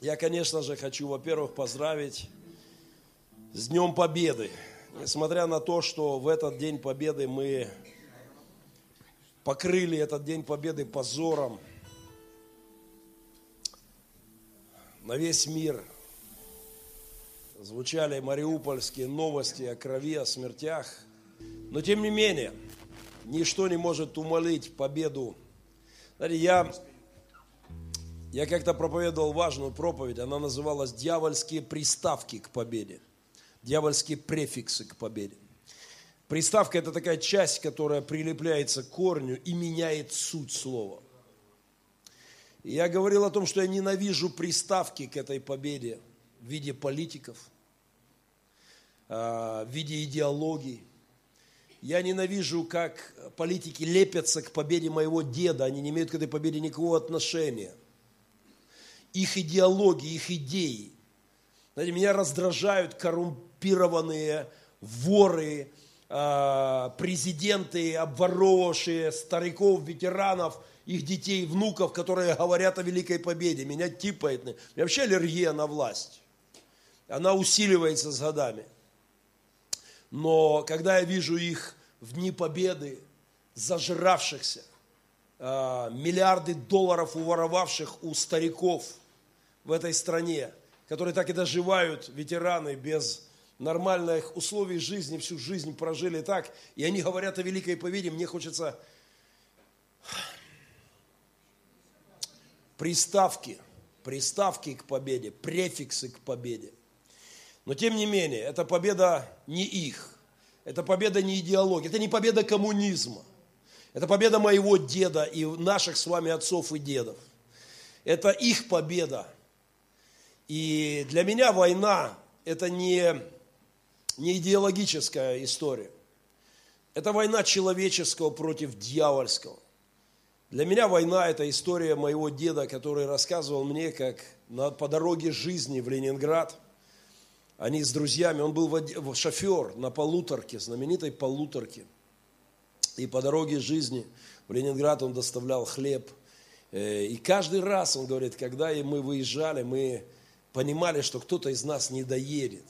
Я, конечно же, хочу, во-первых, поздравить с Днем Победы. Несмотря на то, что в этот День Победы мы покрыли этот День Победы позором на весь мир. Звучали мариупольские новости о крови, о смертях. Но тем не менее, ничто не может умолить победу. Знаете, я я как-то проповедовал важную проповедь, она называлась «Дьявольские приставки к победе». Дьявольские префиксы к победе. Приставка – это такая часть, которая прилепляется к корню и меняет суть слова. И я говорил о том, что я ненавижу приставки к этой победе в виде политиков, а, в виде идеологий. Я ненавижу, как политики лепятся к победе моего деда, они не имеют к этой победе никакого отношения их идеологии, их идеи. Знаете, меня раздражают коррумпированные воры, а, президенты, обворовавшие стариков, ветеранов, их детей, внуков, которые говорят о великой победе. Меня типает. У меня вообще аллергия на власть. Она усиливается с годами. Но когда я вижу их в дни победы, зажравшихся, а, миллиарды долларов уворовавших у стариков – в этой стране, которые так и доживают, ветераны, без нормальных условий жизни, всю жизнь прожили так, и они говорят о великой победе, мне хочется приставки, приставки к победе, префиксы к победе. Но тем не менее, эта победа не их, это победа не идеологии, это не победа коммунизма, это победа моего деда и наших с вами отцов и дедов. Это их победа, и для меня война – это не, не идеологическая история. Это война человеческого против дьявольского. Для меня война – это история моего деда, который рассказывал мне, как на, по дороге жизни в Ленинград, они с друзьями, он был шофер на полуторке, знаменитой полуторке. И по дороге жизни в Ленинград он доставлял хлеб. Э, и каждый раз, он говорит, когда мы выезжали, мы понимали, что кто-то из нас не доедет.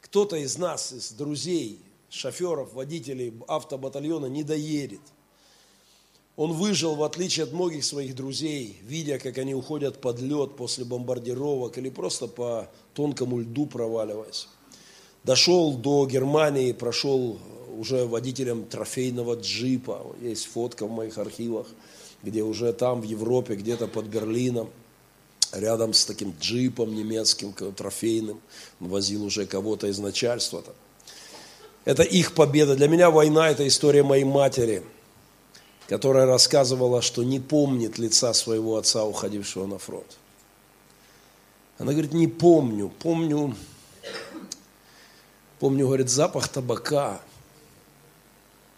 Кто-то из нас, из друзей, шоферов, водителей автобатальона не доедет. Он выжил, в отличие от многих своих друзей, видя, как они уходят под лед после бомбардировок или просто по тонкому льду проваливаясь. Дошел до Германии, прошел уже водителем трофейного джипа. Есть фотка в моих архивах, где уже там, в Европе, где-то под Берлином – рядом с таким джипом немецким, трофейным, возил уже кого-то из начальства. -то. Это их победа. Для меня война – это история моей матери, которая рассказывала, что не помнит лица своего отца, уходившего на фронт. Она говорит, не помню, помню, помню, говорит, запах табака,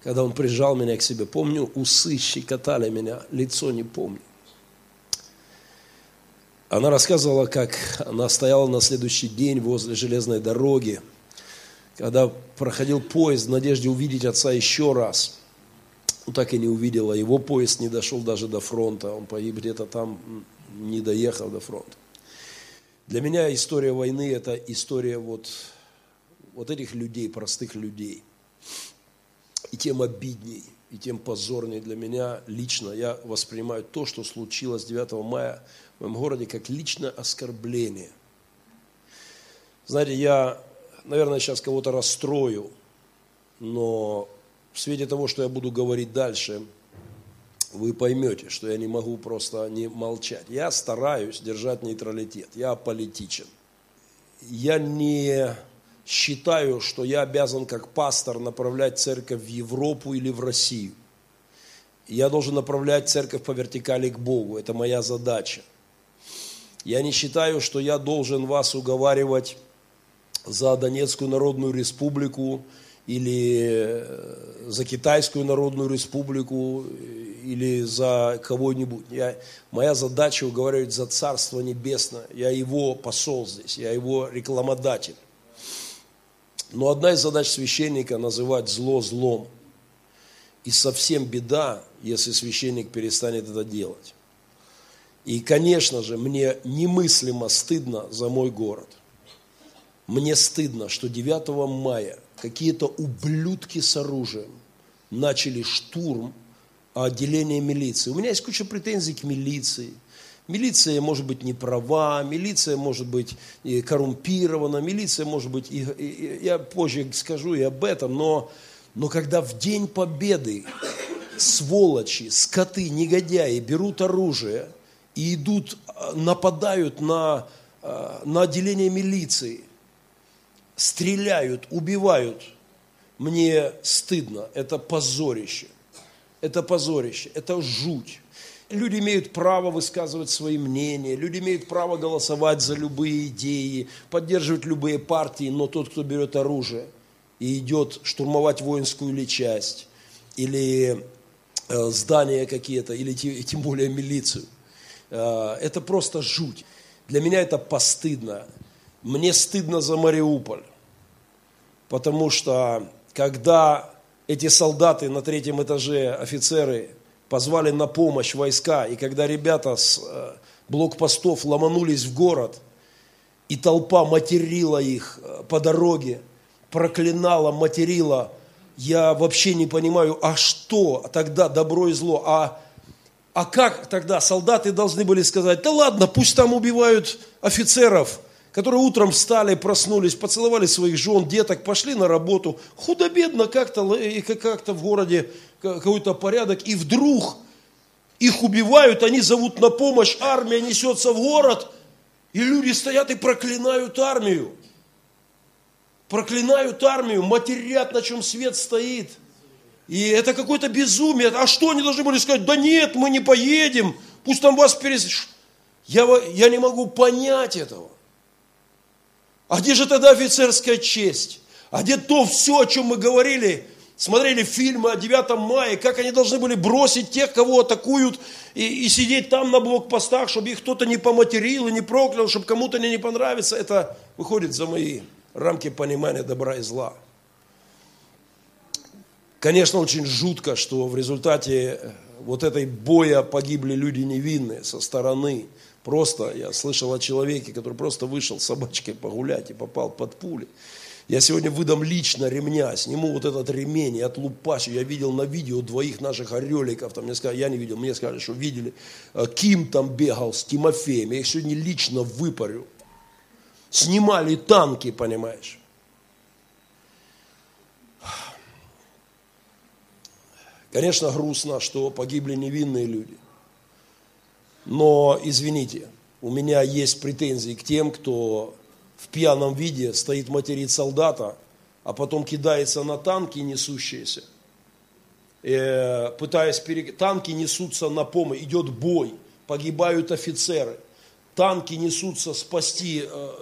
когда он прижал меня к себе. Помню, усы щекотали меня, лицо не помню. Она рассказывала, как она стояла на следующий день возле железной дороги, когда проходил поезд в надежде увидеть отца еще раз. Ну, так и не увидела. Его поезд не дошел даже до фронта. Он погиб где-то там, не доехал до фронта. Для меня история войны – это история вот, вот этих людей, простых людей. И тем обидней, и тем позорнее для меня лично. Я воспринимаю то, что случилось 9 мая в моем городе как личное оскорбление. Знаете, я, наверное, сейчас кого-то расстрою, но в свете того, что я буду говорить дальше, вы поймете, что я не могу просто не молчать. Я стараюсь держать нейтралитет, я аполитичен. Я не считаю, что я обязан как пастор направлять церковь в Европу или в Россию. Я должен направлять церковь по вертикали к Богу. Это моя задача. Я не считаю, что я должен вас уговаривать за Донецкую Народную Республику или э, за Китайскую Народную Республику или за кого-нибудь. Я, моя задача уговаривать за Царство Небесное. Я его посол здесь, я его рекламодатель. Но одна из задач священника – называть зло злом. И совсем беда, если священник перестанет это делать. И, конечно же, мне немыслимо стыдно за мой город. Мне стыдно, что 9 мая какие-то ублюдки с оружием начали штурм отделения милиции. У меня есть куча претензий к милиции. Милиция может быть не права, милиция может быть коррумпирована, милиция может быть, и, и, я позже скажу и об этом, но, но когда в День Победы сволочи, скоты, негодяи берут оружие и идут, нападают на, на отделение милиции, стреляют, убивают, мне стыдно, это позорище, это позорище, это жуть. Люди имеют право высказывать свои мнения, люди имеют право голосовать за любые идеи, поддерживать любые партии, но тот, кто берет оружие и идет штурмовать воинскую или часть, или э, здания какие-то, или тем более милицию, э, это просто жуть. Для меня это постыдно. Мне стыдно за Мариуполь, потому что когда эти солдаты на третьем этаже, офицеры, позвали на помощь войска, и когда ребята с э, блокпостов ломанулись в город, и толпа материла их э, по дороге, проклинала, материла, я вообще не понимаю, а что тогда добро и зло, а, а как тогда солдаты должны были сказать, да ладно, пусть там убивают офицеров, которые утром встали, проснулись, поцеловали своих жен, деток, пошли на работу, худо-бедно как-то как в городе какой-то порядок, и вдруг их убивают, они зовут на помощь, армия несется в город, и люди стоят и проклинают армию. Проклинают армию, матерят, на чем свет стоит. И это какое-то безумие. А что они должны были сказать? Да нет, мы не поедем, пусть там вас перес... Я, я не могу понять этого. А где же тогда офицерская честь? А где то все, о чем мы говорили, смотрели фильмы о 9 мая, как они должны были бросить тех, кого атакуют, и, и сидеть там на блокпостах, чтобы их кто-то не поматерил и не проклял, чтобы кому-то не, понравится. Это выходит за мои рамки понимания добра и зла. Конечно, очень жутко, что в результате вот этой боя погибли люди невинные со стороны – Просто я слышал о человеке, который просто вышел с собачкой погулять и попал под пули. Я сегодня выдам лично ремня, сниму вот этот ремень и отлупачу. Я видел на видео двоих наших ореликов, там мне сказали, я не видел, мне сказали, что видели. Э, Ким там бегал с Тимофеем, я их сегодня лично выпарю. Снимали танки, понимаешь. Конечно, грустно, что погибли невинные люди. Но, извините, у меня есть претензии к тем, кто в пьяном виде стоит материт солдата, а потом кидается на танки несущиеся, э, пытаясь пере... танки несутся на помощь, идет бой, погибают офицеры, танки несутся спасти, э,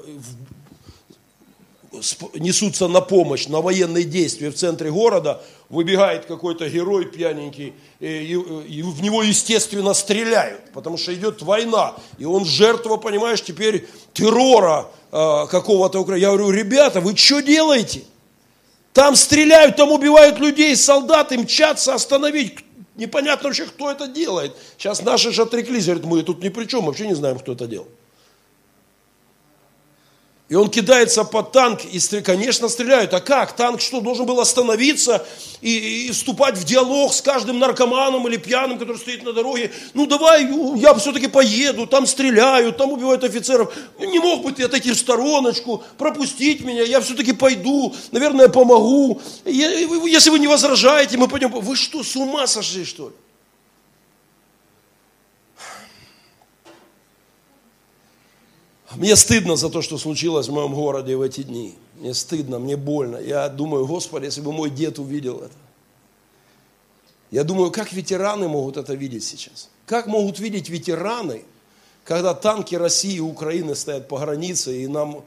несутся на помощь, на военные действия в центре города, выбегает какой-то герой пьяненький, и, и, и в него, естественно, стреляют, потому что идет война, и он жертва, понимаешь, теперь террора э, какого-то. Я говорю, ребята, вы что делаете? Там стреляют, там убивают людей, солдаты мчатся остановить. Непонятно вообще, кто это делает. Сейчас наши же отреклись, говорят, мы тут ни при чем, вообще не знаем, кто это делал. И он кидается под танк, и, конечно, стреляют. А как? Танк что, должен был остановиться и, и вступать в диалог с каждым наркоманом или пьяным, который стоит на дороге? Ну, давай, я все-таки поеду, там стреляют, там убивают офицеров. Ну, не мог бы ты отойти в стороночку, пропустить меня, я все-таки пойду, наверное, помогу. Если вы не возражаете, мы пойдем. Вы что, с ума сошли, что ли? Мне стыдно за то, что случилось в моем городе в эти дни. Мне стыдно, мне больно. Я думаю, Господи, если бы мой дед увидел это. Я думаю, как ветераны могут это видеть сейчас? Как могут видеть ветераны, когда танки России и Украины стоят по границе, и нам,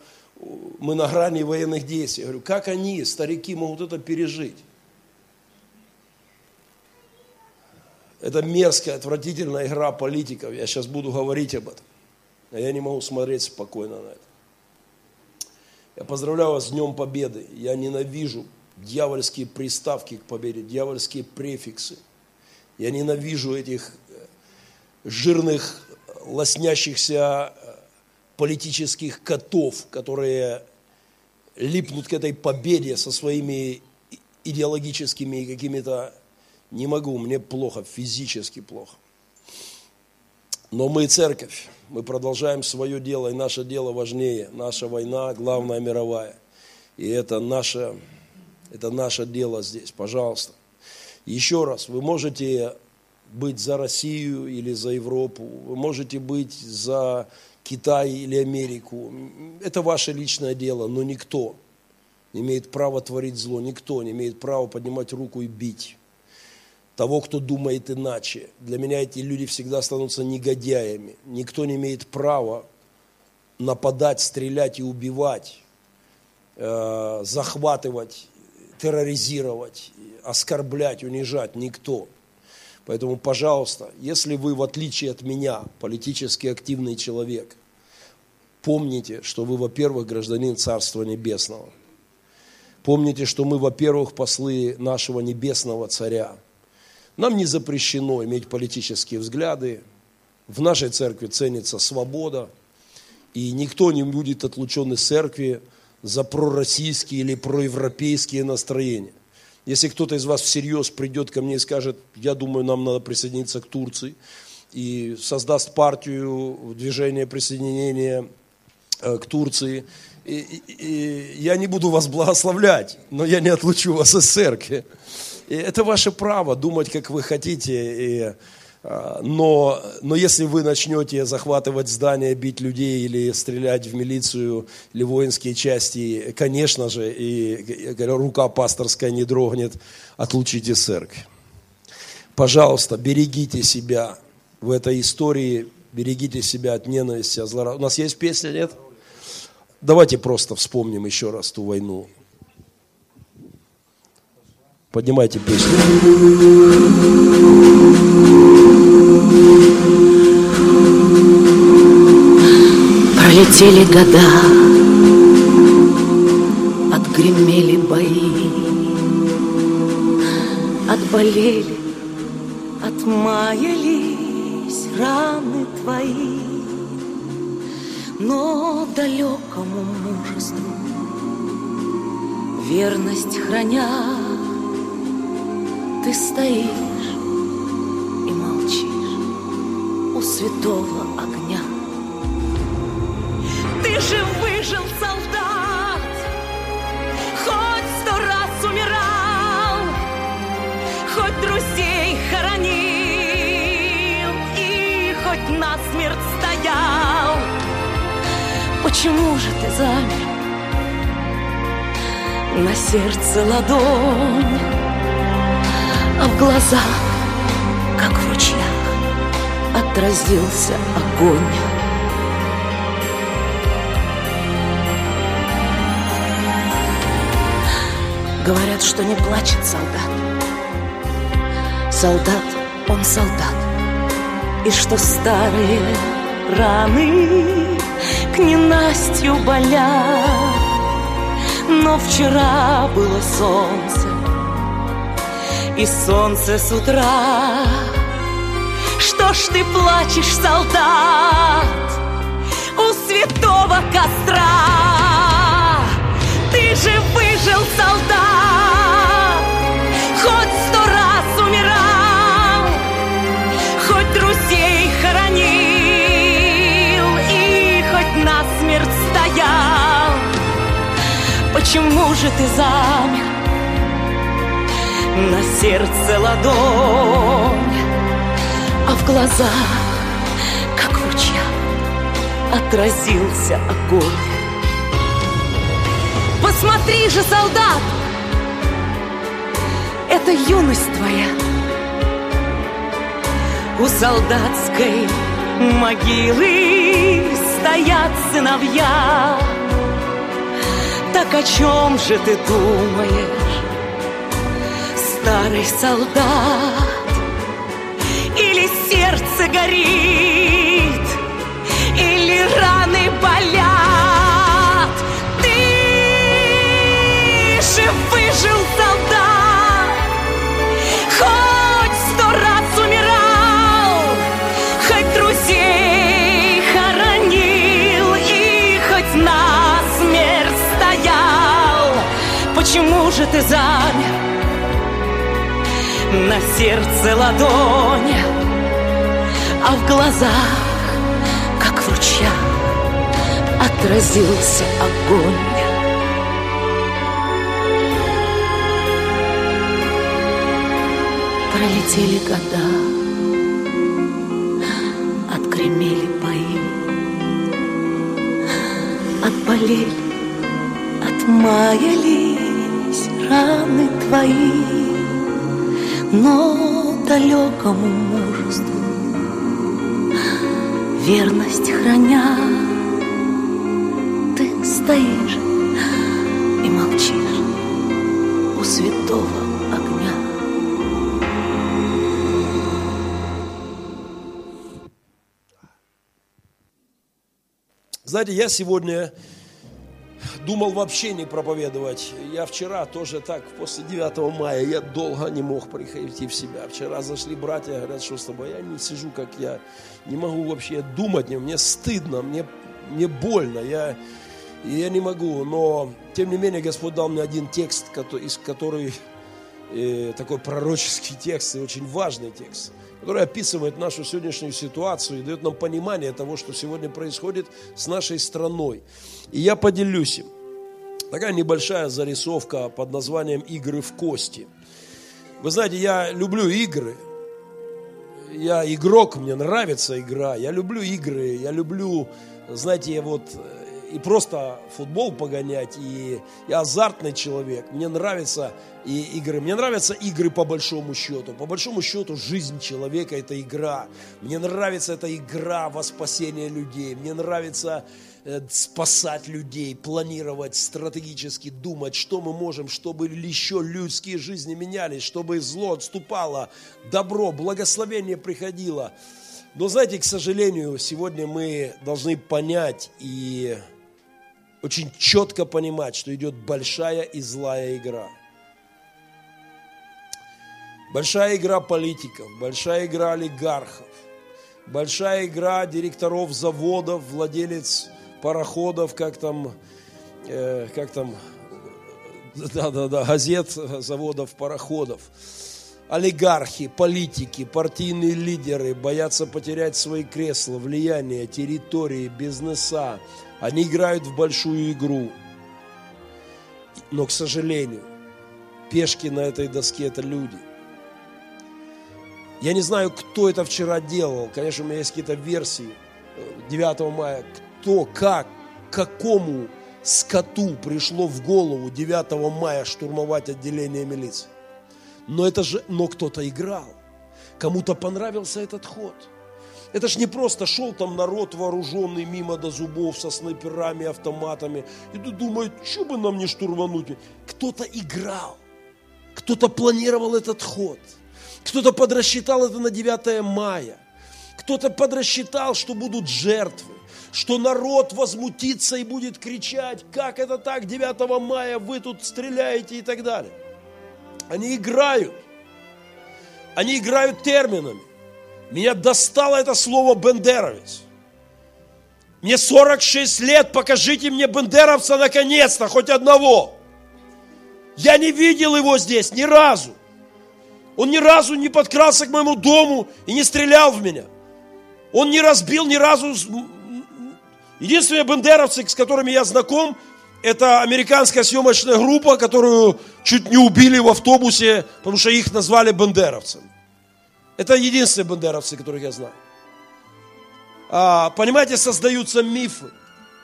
мы на грани военных действий. Я говорю, как они, старики, могут это пережить? Это мерзкая, отвратительная игра политиков. Я сейчас буду говорить об этом. А я не могу смотреть спокойно на это. Я поздравляю вас с Днем Победы. Я ненавижу дьявольские приставки к победе, дьявольские префиксы. Я ненавижу этих э, жирных лоснящихся э, политических котов, которые липнут к этой победе со своими идеологическими какими-то... Не могу, мне плохо, физически плохо. Но мы церковь, мы продолжаем свое дело, и наше дело важнее. Наша война, главная мировая. И это наше, это наше дело здесь, пожалуйста. Еще раз, вы можете быть за Россию или за Европу, вы можете быть за Китай или Америку. Это ваше личное дело, но никто не имеет права творить зло, никто не имеет права поднимать руку и бить того, кто думает иначе. Для меня эти люди всегда становятся негодяями. Никто не имеет права нападать, стрелять и убивать, э, захватывать, терроризировать, оскорблять, унижать. Никто. Поэтому, пожалуйста, если вы, в отличие от меня, политически активный человек, помните, что вы, во-первых, гражданин Царства Небесного. Помните, что мы, во-первых, послы нашего Небесного Царя. Нам не запрещено иметь политические взгляды. В нашей церкви ценится свобода. И никто не будет отлучен из церкви за пророссийские или проевропейские настроения. Если кто-то из вас всерьез придет ко мне и скажет, я думаю, нам надо присоединиться к Турции, и создаст партию движения присоединения э, к Турции, и, и, и я не буду вас благословлять, но я не отлучу вас из церкви. И это ваше право думать, как вы хотите. И, а, но, но если вы начнете захватывать здания, бить людей или стрелять в милицию или воинские части, конечно же, и рука пасторская не дрогнет, отлучите церковь. Пожалуйста, берегите себя в этой истории, берегите себя от ненависти, от злорадства. У нас есть песня, нет? Давайте просто вспомним еще раз ту войну. Поднимайте песню. Пролетели года, отгремели бои, отболели, отмаялись раны твои, но далекому мужеству верность храня, ты стоишь и молчишь у святого огня. Ты же выжил, солдат, хоть сто раз умирал, хоть друзей хоронил и хоть насмерть стоял. Почему же ты замер? На сердце ладонь, а в глазах, как в ручьях, отразился огонь. Говорят, что не плачет солдат. Солдат, он солдат. И что старые раны к ненастью болят. Но вчера было солнце, и солнце с утра. Что ж ты плачешь, солдат, у святого костра? Ты же выжил, солдат, Же ты замер? на сердце ладонь, а в глазах, как в отразился огонь. Посмотри же, солдат, это юность твоя. У солдатской могилы стоят сыновья. Так о чем же ты думаешь? старый солдат Или сердце горит почему же ты замер? На сердце ладонь, а в глазах, как в ручьях, отразился огонь. Пролетели года, отгремели бои, отболели, отмаялись раны твои, но далекому мужеству верность храня, ты стоишь и молчишь у святого огня. Знаете, я сегодня думал вообще не проповедовать. Я вчера тоже так, после 9 мая, я долго не мог прийти в себя. Вчера зашли братья, говорят, что с тобой? Я не сижу, как я, не могу вообще думать, мне стыдно, мне, мне больно, я, я не могу. Но, тем не менее, Господь дал мне один текст, из который э, такой пророческий текст и очень важный текст – который описывает нашу сегодняшнюю ситуацию и дает нам понимание того, что сегодня происходит с нашей страной. И я поделюсь им. Такая небольшая зарисовка под названием «Игры в кости». Вы знаете, я люблю игры. Я игрок, мне нравится игра. Я люблю игры, я люблю, знаете, вот и просто футбол погонять, и я азартный человек. Мне нравятся и игры. Мне нравятся игры по большому счету. По большому счету жизнь человека – это игра. Мне нравится эта игра во спасение людей. Мне нравится э, спасать людей, планировать, стратегически думать, что мы можем, чтобы еще людские жизни менялись, чтобы зло отступало, добро, благословение приходило. Но знаете, к сожалению, сегодня мы должны понять и очень четко понимать, что идет большая и злая игра. Большая игра политиков, большая игра олигархов, большая игра директоров заводов, владелец пароходов, как там, э, как там, да-да-да, газет, заводов, пароходов. Олигархи, политики, партийные лидеры боятся потерять свои кресла, влияние, территории, бизнеса, они играют в большую игру. Но, к сожалению, пешки на этой доске – это люди. Я не знаю, кто это вчера делал. Конечно, у меня есть какие-то версии. 9 мая. Кто, как, какому скоту пришло в голову 9 мая штурмовать отделение милиции. Но это же, но кто-то играл. Кому-то понравился этот ход – это ж не просто шел там народ вооруженный мимо до зубов со снайперами, автоматами. И думает, что бы нам не штурмануть. Кто-то играл, кто-то планировал этот ход, кто-то подрасчитал это на 9 мая, кто-то подрасчитал, что будут жертвы, что народ возмутится и будет кричать, как это так, 9 мая вы тут стреляете и так далее. Они играют. Они играют терминами. Меня достало это слово «бендеровец». Мне 46 лет, покажите мне бендеровца наконец-то, хоть одного. Я не видел его здесь ни разу. Он ни разу не подкрался к моему дому и не стрелял в меня. Он не разбил ни разу... Единственные бендеровцы, с которыми я знаком, это американская съемочная группа, которую чуть не убили в автобусе, потому что их назвали бендеровцами. Это единственные бандеровцы, которых я знаю. А, понимаете, создаются мифы.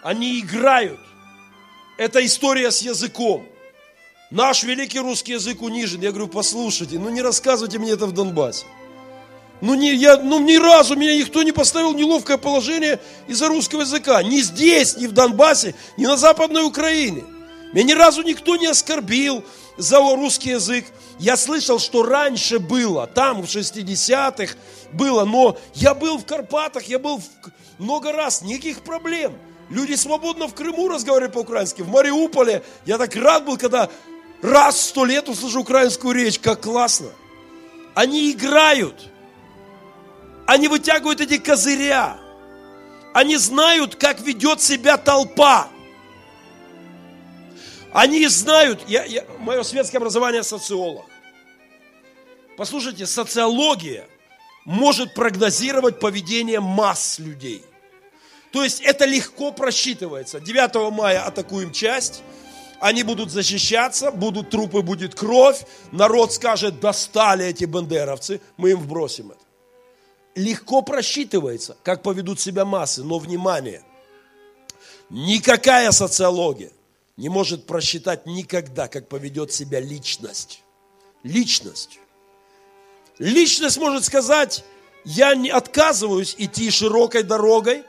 Они играют. Это история с языком. Наш великий русский язык унижен. Я говорю, послушайте, ну не рассказывайте мне это в Донбассе. Ну, не, я, ну ни разу меня никто не поставил неловкое положение из-за русского языка. Ни здесь, ни в Донбассе, ни на Западной Украине. Меня ни разу никто не оскорбил, за русский язык. Я слышал, что раньше было, там в 60-х было, но я был в Карпатах, я был в... много раз, никаких проблем. Люди свободно в Крыму разговаривали по-украински, в Мариуполе. Я так рад был, когда раз в сто лет услышу украинскую речь, как классно. Они играют, они вытягивают эти козыря, они знают, как ведет себя толпа. Они знают, я, я, мое светское образование социолог. Послушайте, социология может прогнозировать поведение масс людей. То есть это легко просчитывается. 9 мая атакуем часть, они будут защищаться, будут трупы, будет кровь, народ скажет, достали эти бандеровцы, мы им вбросим это. Легко просчитывается, как поведут себя массы, но внимание, никакая социология не может просчитать никогда, как поведет себя личность. Личность. Личность может сказать, я не отказываюсь идти широкой дорогой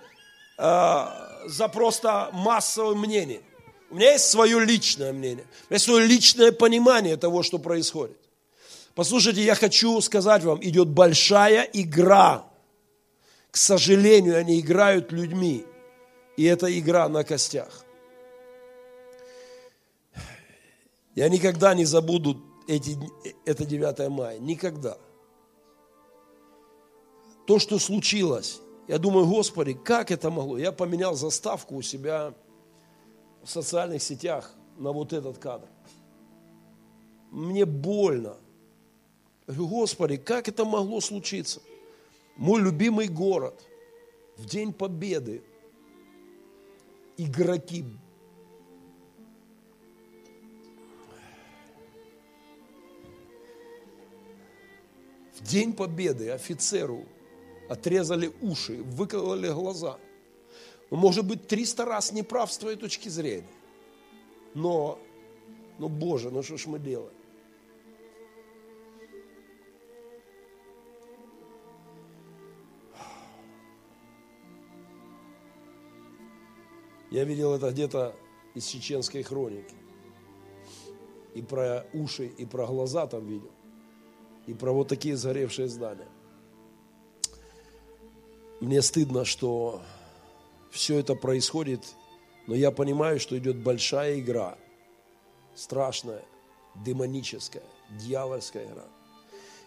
э, за просто массовым мнением. У меня есть свое личное мнение, у меня есть свое личное понимание того, что происходит. Послушайте, я хочу сказать вам, идет большая игра. К сожалению, они играют людьми. И это игра на костях. Я никогда не забуду эти, это 9 мая. Никогда то, что случилось, я думаю, Господи, как это могло? Я поменял заставку у себя в социальных сетях на вот этот кадр. Мне больно. Господи, как это могло случиться? Мой любимый город в День Победы. Игроки в День Победы офицеру отрезали уши, выкололи глаза. Он может быть 300 раз неправ с твоей точки зрения. Но, ну Боже, ну что ж мы делаем? Я видел это где-то из чеченской хроники. И про уши, и про глаза там видел. И про вот такие сгоревшие здания мне стыдно, что все это происходит, но я понимаю, что идет большая игра, страшная, демоническая, дьявольская игра.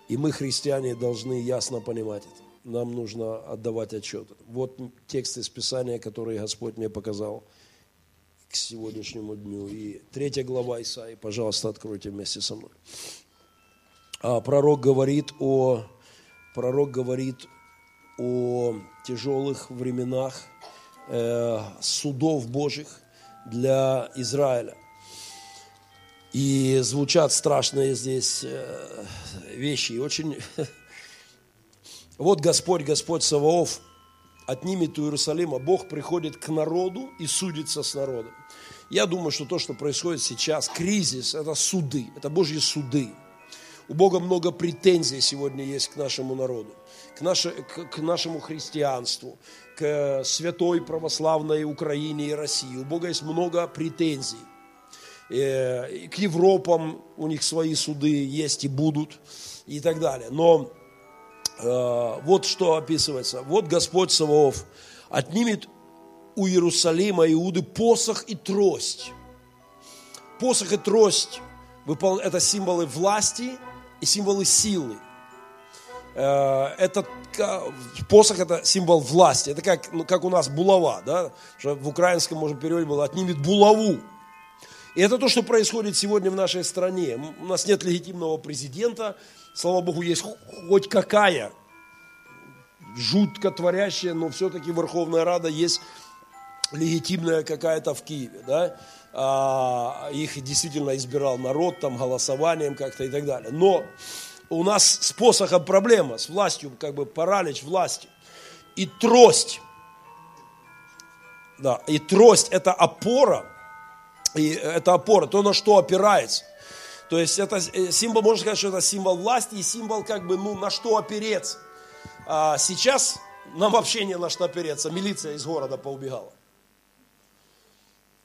И мы, христиане, должны ясно понимать это. Нам нужно отдавать отчет. Вот текст из Писания, который Господь мне показал к сегодняшнему дню. И третья глава Исаии, пожалуйста, откройте вместе со мной. А пророк говорит о, пророк говорит о тяжелых временах э, судов Божьих для Израиля. И звучат страшные здесь э, вещи. И очень... Вот Господь, Господь Саваоф отнимет у Иерусалима. Бог приходит к народу и судится с народом. Я думаю, что то, что происходит сейчас, кризис, это суды, это Божьи суды. У Бога много претензий сегодня есть к нашему народу к, наше, к, к нашему христианству, к святой православной Украине и России. У Бога есть много претензий. Э, к Европам у них свои суды есть и будут и так далее. Но вот что описывается. Вот Господь Саваоф отнимет у Иерусалима Иуды посох и трость. Посох и трость – это символы власти и символы силы. Э, этот посох это символ власти. Это как, ну, как у нас булава, да? Что в украинском, может, переводе было отнимет булаву. И это то, что происходит сегодня в нашей стране. У нас нет легитимного президента, слава Богу, есть хоть какая жутко творящая, но все-таки Верховная Рада есть легитимная какая-то в Киеве, да, а, их действительно избирал народ там голосованием как-то и так далее. Но у нас с посохом проблема, с властью, как бы паралич власти. И трость. Да, и трость это опора, и это опора, то, на что опирается. То есть это э, символ, можно сказать, что это символ власти и символ как бы, ну, на что опереться. А сейчас нам вообще не на что опереться. Милиция из города поубегала.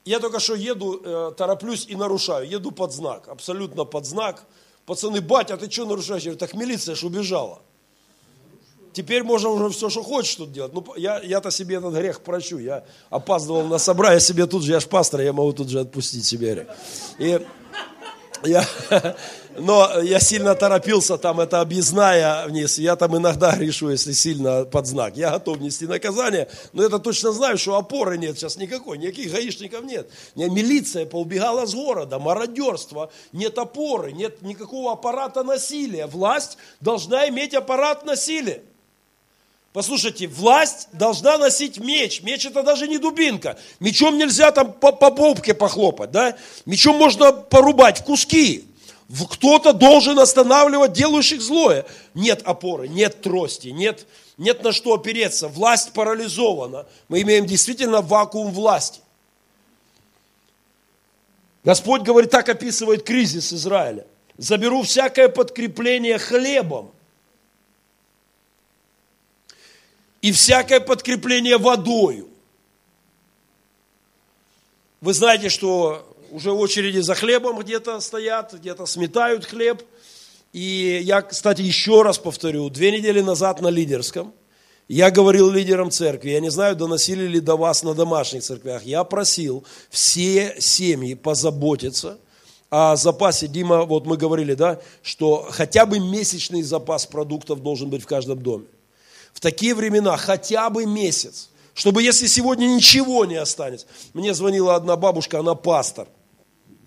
Я только что еду, э, тороплюсь и нарушаю. Еду под знак, абсолютно под знак. Пацаны, батя, ты что нарушаешь? Я говорю, так милиция ж убежала. Теперь можно уже все, что хочешь тут делать. Ну, я, я-то себе этот грех прощу. Я опаздывал на собрание себе тут же, я ж пастор, я могу тут же отпустить себе. И Я, но я сильно торопился, там это объездная вниз. Я там иногда решу, если сильно под знак. Я готов нести наказание, но это точно знаю, что опоры нет сейчас никакой, никаких гаишников нет. Милиция поубегала с города, мародерство, нет опоры, нет никакого аппарата насилия. Власть должна иметь аппарат насилия. Послушайте, власть должна носить меч. Меч это даже не дубинка. Мечом нельзя там по, по попке похлопать, да? Мечом можно порубать в куски. Кто-то должен останавливать делающих злое. Нет опоры, нет трости, нет, нет на что опереться. Власть парализована. Мы имеем действительно вакуум власти. Господь говорит, так описывает кризис Израиля. Заберу всякое подкрепление хлебом и всякое подкрепление водою. Вы знаете, что уже очереди за хлебом где-то стоят, где-то сметают хлеб. И я, кстати, еще раз повторю, две недели назад на лидерском я говорил лидерам церкви, я не знаю, доносили ли до вас на домашних церквях, я просил все семьи позаботиться о запасе. Дима, вот мы говорили, да, что хотя бы месячный запас продуктов должен быть в каждом доме в такие времена хотя бы месяц, чтобы если сегодня ничего не останется. Мне звонила одна бабушка, она пастор.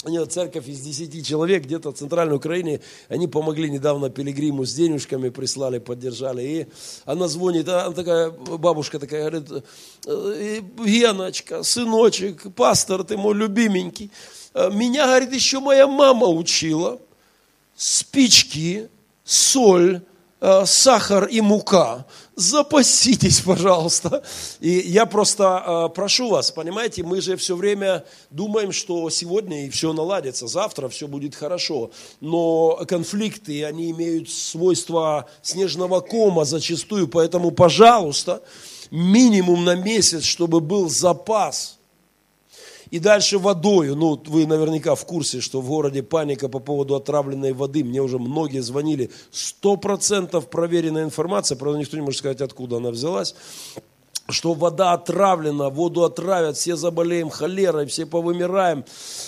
У нее церковь из 10 человек, где-то в Центральной Украине. Они помогли недавно пилигриму с денежками, прислали, поддержали. И она звонит, она такая, бабушка такая, говорит, «Э, Геночка, сыночек, пастор, ты мой любименький. «Э, меня, говорит, еще моя мама учила. Спички, соль, э, сахар и мука запаситесь, пожалуйста. И я просто э, прошу вас, понимаете, мы же все время думаем, что сегодня и все наладится, завтра все будет хорошо. Но конфликты, они имеют свойство снежного кома зачастую, поэтому, пожалуйста, минимум на месяц, чтобы был запас – и дальше водою. Ну, вы наверняка в курсе, что в городе паника по поводу отравленной воды. Мне уже многие звонили. Сто процентов проверенная информация, правда, никто не может сказать, откуда она взялась что вода отравлена, воду отравят, все заболеем холерой, все повымираем.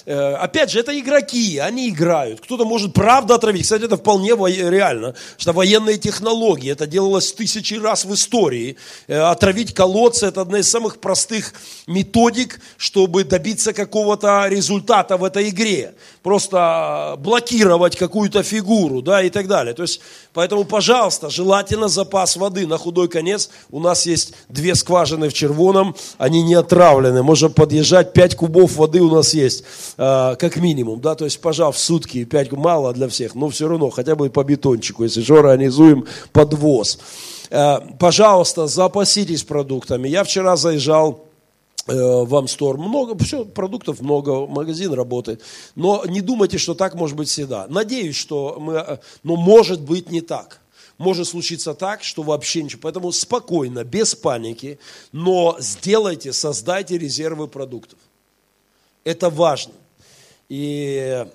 Э, опять же, это игроки, они играют. Кто-то может правда отравить. Кстати, это вполне реально, что военные технологии, это делалось тысячи раз в истории. Э, отравить колодцы – это одна из самых простых методик, чтобы добиться какого-то результата в этой игре. Просто блокировать какую-то фигуру, да, и так далее. То есть, поэтому, пожалуйста, желательно запас воды. На худой конец у нас есть две скважины в Червоном, они не отравлены. Можем подъезжать, 5 кубов воды у нас есть, э, как минимум. Да? То есть, пожалуйста, в сутки 5 мало для всех, но все равно, хотя бы по бетончику, если что, организуем подвоз. Э, пожалуйста, запаситесь продуктами. Я вчера заезжал э, в Амстор. Много, все, продуктов много, магазин работает. Но не думайте, что так может быть всегда. Надеюсь, что мы, но может быть не так может случиться так, что вообще ничего. Поэтому спокойно, без паники, но сделайте, создайте резервы продуктов. Это важно. И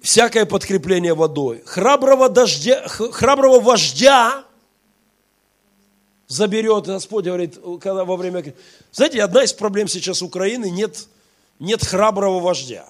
всякое подкрепление водой. Храброго, дождя, храброго вождя заберет, Господь говорит, когда во время... Знаете, одна из проблем сейчас Украины, нет, нет храброго вождя.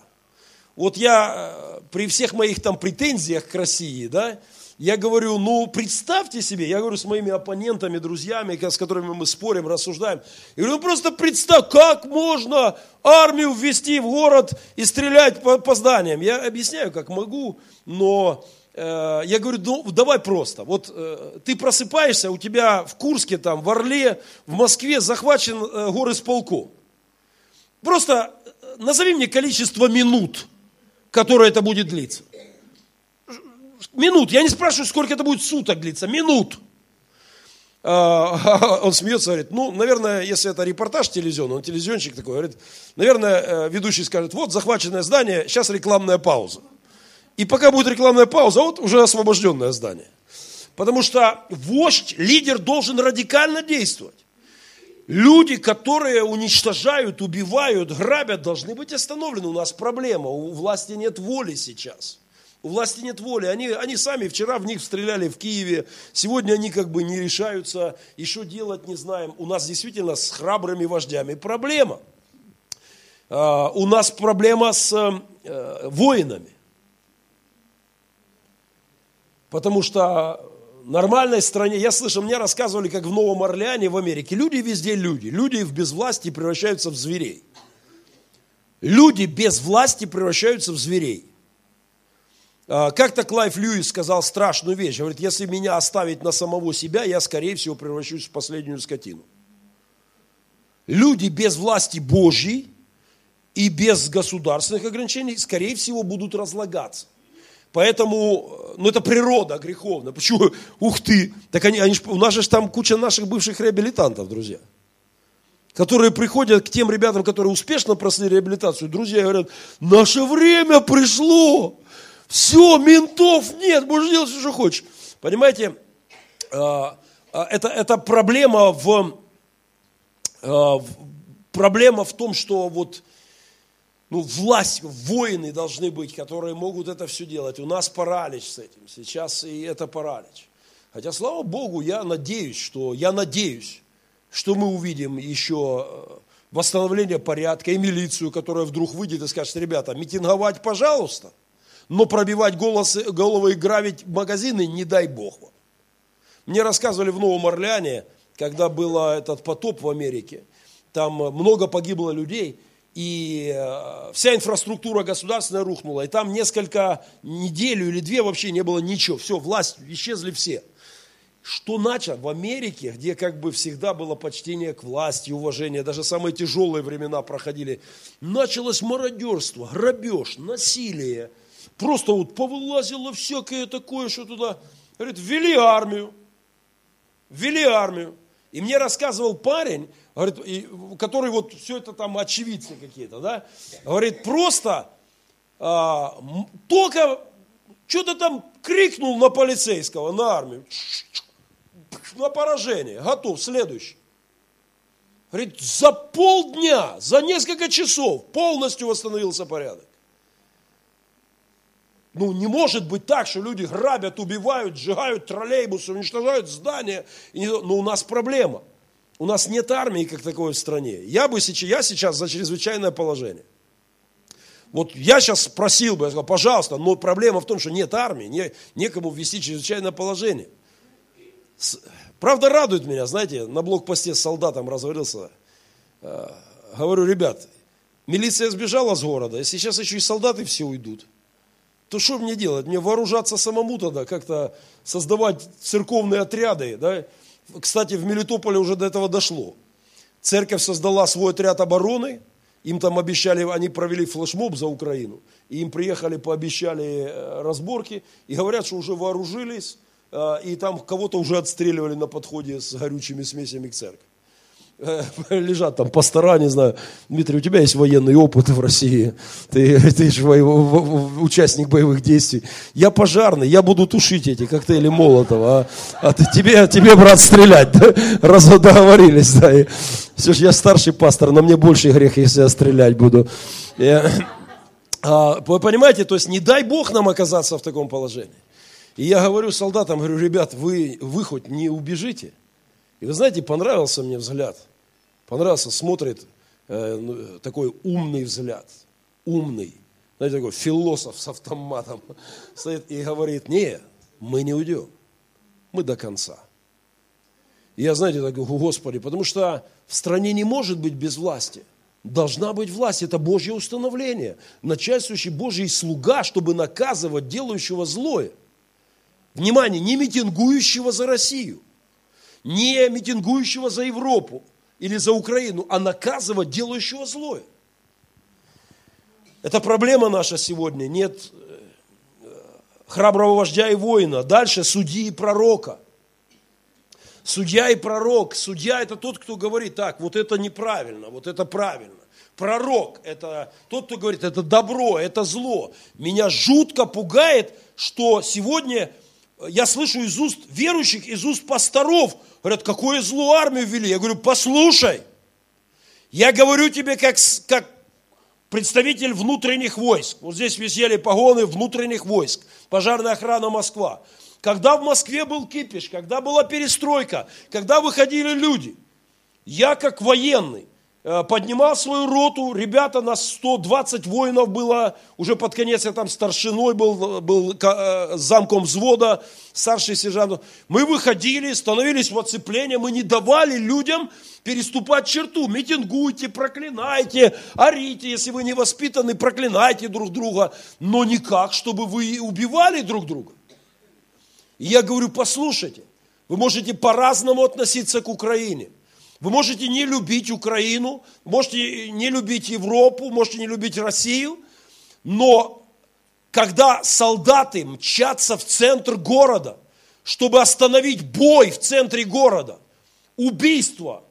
Вот я э, при всех моих там претензиях к России, да, я говорю, ну представьте себе, я говорю с моими оппонентами, друзьями, с которыми мы спорим, рассуждаем. Я говорю, ну просто представь, как можно армию ввести в город и стрелять по, по зданиям. Я объясняю, как могу, но э, я говорю, ну давай просто. Вот э, ты просыпаешься, у тебя в Курске, там, в Орле, в Москве захвачен э, горы с полку. Просто э, назови мне количество минут, которое это будет длиться. Минут. Я не спрашиваю, сколько это будет суток длиться. Минут. А, он смеется, говорит, ну, наверное, если это репортаж телевизионный, он телевизионщик такой, говорит, наверное, э, ведущий скажет, вот захваченное здание, сейчас рекламная пауза. И пока будет рекламная пауза, вот уже освобожденное здание. Потому что вождь, лидер должен радикально действовать. Люди, которые уничтожают, убивают, грабят, должны быть остановлены. У нас проблема, у власти нет воли сейчас. У власти нет воли. Они, они сами вчера в них стреляли в Киеве. Сегодня они как бы не решаются. Что делать, не знаем. У нас действительно с храбрыми вождями проблема. Uh, у нас проблема с э, воинами. Потому что нормальной стране, я слышал, мне рассказывали, как в Новом Орлеане в Америке, люди везде люди, люди в безвластии превращаются в зверей. Люди без власти превращаются в зверей. А, как-то Клайв Льюис сказал страшную вещь. Говорит, если меня оставить на самого себя, я, скорее всего, превращусь в последнюю скотину. Люди без власти Божьей и без государственных ограничений, скорее всего, будут разлагаться. Поэтому, ну это природа греховная. Почему? Ух ты! Так они, они, у нас же там куча наших бывших реабилитантов, друзья. Которые приходят к тем ребятам, которые успешно прошли реабилитацию. Друзья говорят, наше время пришло. Все, ментов нет, можешь делать, что хочешь. Понимаете, а, а, это, это проблема в, проблема в том, что вот ну, власть, воины должны быть, которые могут это все делать. У нас паралич с этим. Сейчас и это паралич. Хотя, слава Богу, я надеюсь, что, я надеюсь, что мы увидим еще э, восстановление порядка и милицию, которая вдруг выйдет и скажет, ребята, митинговать, пожалуйста, но пробивать голос, головы и гравить магазины, не дай Бог вам. Мне рассказывали в Новом Орлеане, когда был этот потоп в Америке, там много погибло людей, и э, вся инфраструктура государственная рухнула, и там несколько неделю или две вообще не было ничего, все, власть, исчезли все. Что начал в Америке, где как бы всегда было почтение к власти, уважение, даже самые тяжелые времена проходили, началось мародерство, грабеж, насилие, просто вот повылазило всякое такое, что туда, говорит, ввели армию, ввели армию. И мне рассказывал парень, говорит, и, который вот все это там очевидцы какие-то, да, говорит, просто а, только что-то там крикнул на полицейского, на армию, на поражение, готов, следующий. Говорит, за полдня, за несколько часов полностью восстановился порядок. Ну, не может быть так, что люди грабят, убивают, сжигают троллейбусы, уничтожают здания. Но ну, у нас проблема – у нас нет армии как такой в стране. Я бы сейчас, я сейчас за чрезвычайное положение. Вот я сейчас просил бы, я сказал, пожалуйста, но проблема в том, что нет армии, не, некому ввести чрезвычайное положение. С, правда радует меня, знаете, на блокпосте с солдатом разговорился. Э, говорю, ребят, милиция сбежала с города, если сейчас еще и солдаты все уйдут, то что мне делать? Мне вооружаться самому тогда, как-то создавать церковные отряды, да, кстати, в Мелитополе уже до этого дошло. Церковь создала свой отряд обороны, им там обещали, они провели флешмоб за Украину, и им приехали, пообещали э, разборки, и говорят, что уже вооружились, э, и там кого-то уже отстреливали на подходе с горючими смесями к церкви. Э, лежат там пастора, не знаю. Дмитрий, у тебя есть военный опыт в России. Ты, ты же воев, участник боевых действий. Я пожарный, я буду тушить эти коктейли Молотова. А, а ты, тебе, тебе, брат, стрелять. Да? Раз договорились. Да? И, все же я старший пастор, на мне больше грех, если я стрелять буду. Я, а, вы понимаете, то есть не дай Бог нам оказаться в таком положении. И я говорю солдатам, говорю, ребят, вы, вы хоть не убежите. И вы знаете, понравился мне взгляд. Понравился, смотрит э, ну, такой умный взгляд. Умный. Знаете, такой философ с автоматом. Стоит и говорит, не, мы не уйдем. Мы до конца. И я, знаете, так Господи, потому что в стране не может быть без власти. Должна быть власть, это Божье установление. Начальствующий Божий слуга, чтобы наказывать делающего злое. Внимание, не митингующего за Россию не митингующего за Европу или за Украину, а наказывать делающего злое. Это проблема наша сегодня. Нет э, храброго вождя и воина. Дальше судьи и пророка. Судья и пророк. Судья – это тот, кто говорит, так, вот это неправильно, вот это правильно. Пророк – это тот, кто говорит, это добро, это зло. Меня жутко пугает, что сегодня я слышу из уст верующих, из уст пасторов, говорят, какое зло армию ввели. Я говорю, послушай, я говорю тебе как, как представитель внутренних войск. Вот здесь висели погоны внутренних войск, пожарная охрана Москва. Когда в Москве был кипиш, когда была перестройка, когда выходили люди, я как военный, поднимал свою роту, ребята, нас 120 воинов было, уже под конец я там старшиной был, был э, замком взвода, старший сержант. Мы выходили, становились в оцепление, мы не давали людям переступать черту. Митингуйте, проклинайте, орите, если вы не воспитаны, проклинайте друг друга, но никак, чтобы вы убивали друг друга. И я говорю, послушайте, вы можете по-разному относиться к Украине. Вы можете не любить Украину, можете не любить Европу, можете не любить Россию, но когда солдаты мчатся в центр города, чтобы остановить бой в центре города, убийство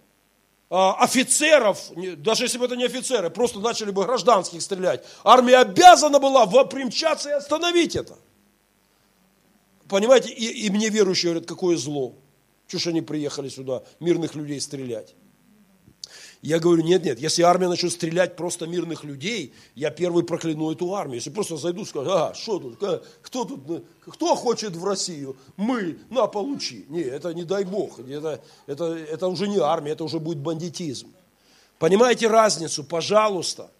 а, офицеров, даже если бы это не офицеры, просто начали бы гражданских стрелять, армия обязана была примчаться и остановить это. Понимаете, и, и мне верующие говорят, какое зло. Чего ж они приехали сюда мирных людей стрелять? Я говорю, нет, нет, если армия начнет стрелять просто мирных людей, я первый прокляну эту армию. Если просто зайду скажу, а, что тут, кто тут, кто хочет в Россию? Мы, на, получи. Не, это не дай бог, это, это, это уже не армия, это уже будет бандитизм. Понимаете разницу? Пожалуйста,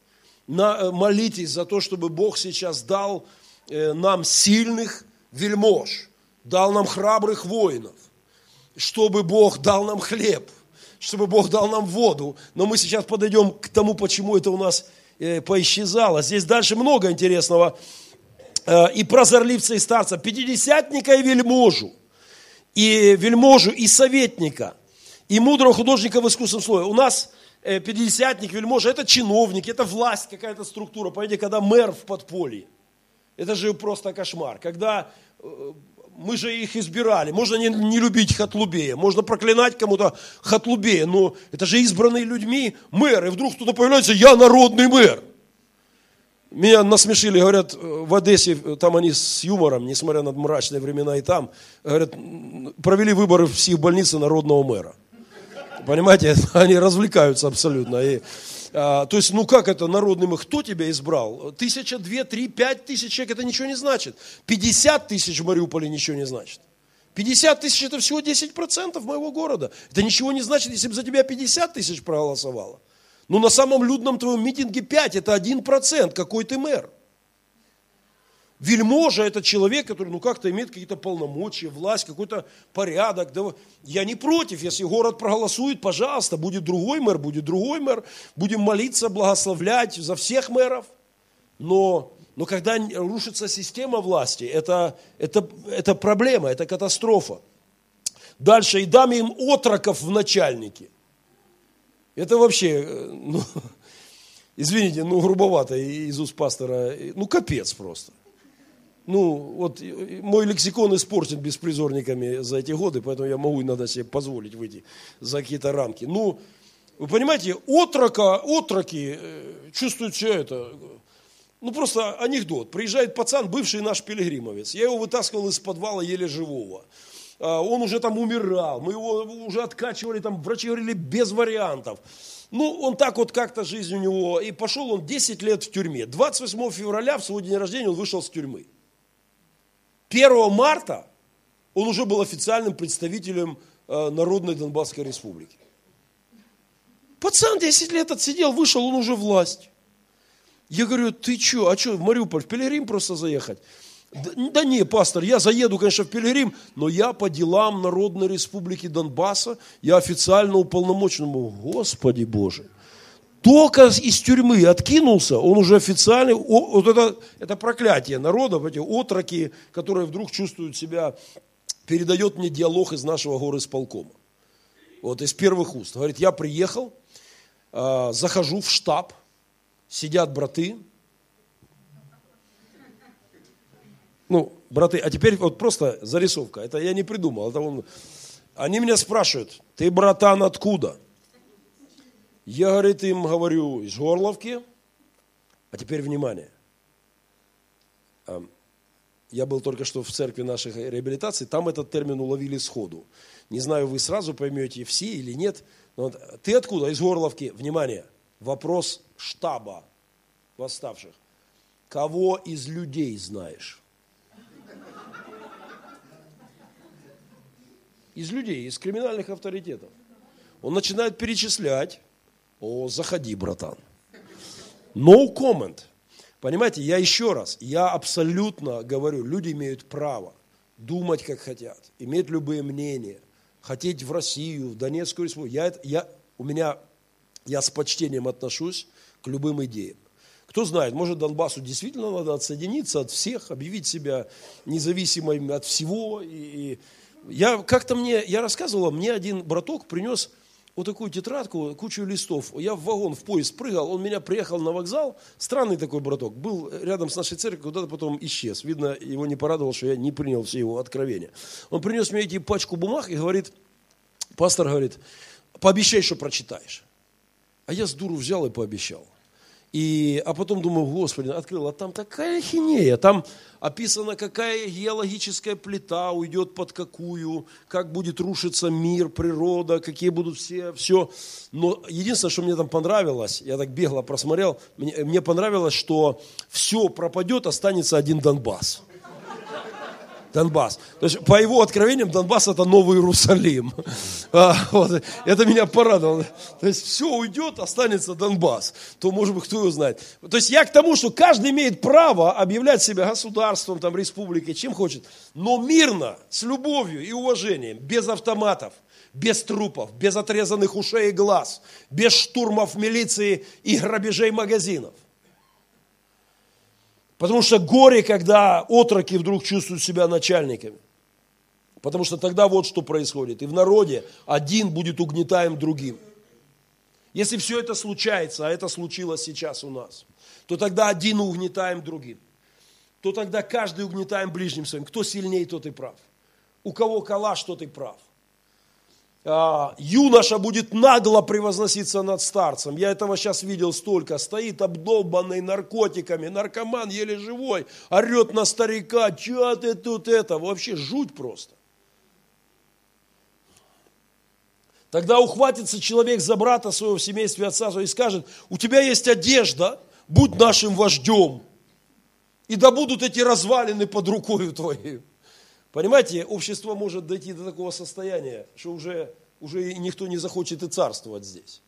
на, э, молитесь за то, чтобы Бог сейчас дал э, нам сильных вельмож, дал нам храбрых воинов чтобы Бог дал нам хлеб, чтобы Бог дал нам воду. Но мы сейчас подойдем к тому, почему это у нас э, поисчезало. Здесь дальше много интересного. Э, и прозорливца, и старца, пятидесятника и вельможу, и вельможу, и советника, и мудрого художника в искусственном слове. У нас э, пятидесятник, вельможа, это чиновник, это власть, какая-то структура. Понимаете, когда мэр в подполье, это же просто кошмар. Когда мы же их избирали. Можно не, не любить Хатлубея, можно проклинать кому-то Хатлубея, но это же избранные людьми мэр. И вдруг кто-то появляется, я народный мэр. Меня насмешили, говорят, в Одессе, там они с юмором, несмотря на мрачные времена и там, говорят, провели выборы в психбольнице народного мэра. Понимаете, они развлекаются абсолютно. И а, то есть, ну как это народным, кто тебя избрал? Тысяча, две, три, пять тысяч человек, это ничего не значит. Пятьдесят тысяч в Мариуполе ничего не значит. 50 тысяч это всего 10% моего города. Это ничего не значит, если бы за тебя 50 тысяч проголосовало. Но на самом людном твоем митинге 5, это 1%, какой ты мэр. Вельможа – это человек, который ну, как-то имеет какие-то полномочия, власть, какой-то порядок. Да, я не против, если город проголосует, пожалуйста, будет другой мэр, будет другой мэр. Будем молиться, благословлять за всех мэров. Но, но когда рушится система власти, это, это, это проблема, это катастрофа. Дальше, и дам им отроков в начальнике. Это вообще, э, ну, извините, ну грубовато из уст пастора, ну капец просто ну, вот мой лексикон испорчен беспризорниками за эти годы, поэтому я могу иногда себе позволить выйти за какие-то рамки. Ну, вы понимаете, отрока, отроки э, чувствуют все это. Ну, просто анекдот. Приезжает пацан, бывший наш пилигримовец. Я его вытаскивал из подвала еле живого. А, он уже там умирал. Мы его уже откачивали, там врачи говорили, без вариантов. Ну, он так вот как-то жизнь у него. И пошел он 10 лет в тюрьме. 28 февраля, в свой день рождения, он вышел с тюрьмы. 1 марта он уже был официальным представителем э, Народной Донбасской Республики. Пацан 10 лет отсидел, вышел, он уже власть. Я говорю, ты что, а что, в Мариуполь, в Пелерим просто заехать? Да, да не, пастор, я заеду, конечно, в Пелерим, но я по делам Народной Республики Донбасса, я официально уполномочен. Господи Боже только из тюрьмы откинулся, он уже официально, вот это, это проклятие народов, эти отроки, которые вдруг чувствуют себя, передает мне диалог из нашего горосполкома. Вот из первых уст. Говорит, я приехал, а, захожу в штаб, сидят браты, ну, браты, а теперь вот просто зарисовка, это я не придумал, это он, они меня спрашивают, ты, братан, откуда? Я, говорит, им говорю из Горловки, а теперь внимание. Я был только что в церкви нашей реабилитации, там этот термин уловили сходу. Не знаю, вы сразу поймете все или нет. Но ты откуда? Из Горловки. Внимание, вопрос штаба восставших. Кого из людей знаешь? Из людей, из криминальных авторитетов. Он начинает перечислять, О, заходи, братан. No comment. Понимаете, я еще раз, я абсолютно говорю, люди имеют право думать, как хотят, иметь любые мнения, хотеть в Россию, в Донецкую республику. Я, я, у меня, я с почтением отношусь к любым идеям. Кто знает, может Донбассу действительно надо отсоединиться от всех, объявить себя независимым от всего. И, и я как-то мне, я рассказывала, мне один браток принес вот такую тетрадку, кучу листов. Я в вагон, в поезд прыгал, он меня приехал на вокзал, странный такой браток, был рядом с нашей церковью, куда-то потом исчез. Видно, его не порадовало, что я не принял все его откровения. Он принес мне эти пачку бумаг и говорит, пастор говорит, пообещай, что прочитаешь. А я с дуру взял и пообещал. И, а потом думаю, Господи, открыл, а там такая хинея, там описано, какая геологическая плита уйдет под какую, как будет рушиться мир, природа, какие будут все, все. Но единственное, что мне там понравилось, я так бегло просмотрел, мне, мне понравилось, что все пропадет, останется один Донбасс. Донбасс. То есть, по его откровениям, Донбасс это Новый Иерусалим. А, вот, это меня порадовало. То есть, все уйдет, останется Донбасс. То, может быть, кто его знает. То есть, я к тому, что каждый имеет право объявлять себя государством, там, республикой, чем хочет. Но мирно, с любовью и уважением, без автоматов, без трупов, без отрезанных ушей и глаз, без штурмов милиции и грабежей магазинов. Потому что горе, когда отроки вдруг чувствуют себя начальниками. Потому что тогда вот что происходит. И в народе один будет угнетаем другим. Если все это случается, а это случилось сейчас у нас, то тогда один угнетаем другим. То тогда каждый угнетаем ближним своим. Кто сильнее, тот и прав. У кого калаш, тот и прав. А, юноша будет нагло превозноситься над старцем. Я этого сейчас видел столько. Стоит обдолбанный наркотиками, наркоман еле живой, орет на старика, что ты тут это? Вообще жуть просто. Тогда ухватится человек за брата своего в семействе отца своего и скажет, у тебя есть одежда, будь нашим вождем. И да будут эти развалины под рукой твоей. Понимаете, общество может дойти до такого состояния, что уже, уже никто не захочет и царствовать здесь.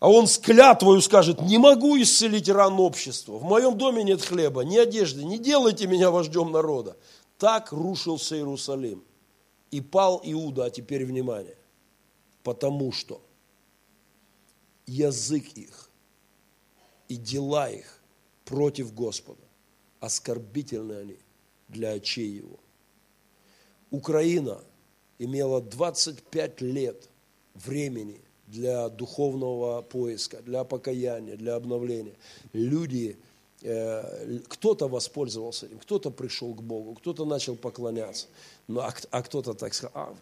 А он с клятвою скажет, не могу исцелить ран общества, в моем доме нет хлеба, ни одежды, не делайте меня вождем народа. Так рушился Иерусалим. И пал Иуда, а теперь внимание, потому что язык их и дела их против Господа, оскорбительны они для очей его. Украина имела 25 лет времени для духовного поиска, для покаяния, для обновления. Люди, э, кто-то воспользовался этим, кто-то пришел к Богу, кто-то начал поклоняться, ну, а, а кто-то так сказал, а,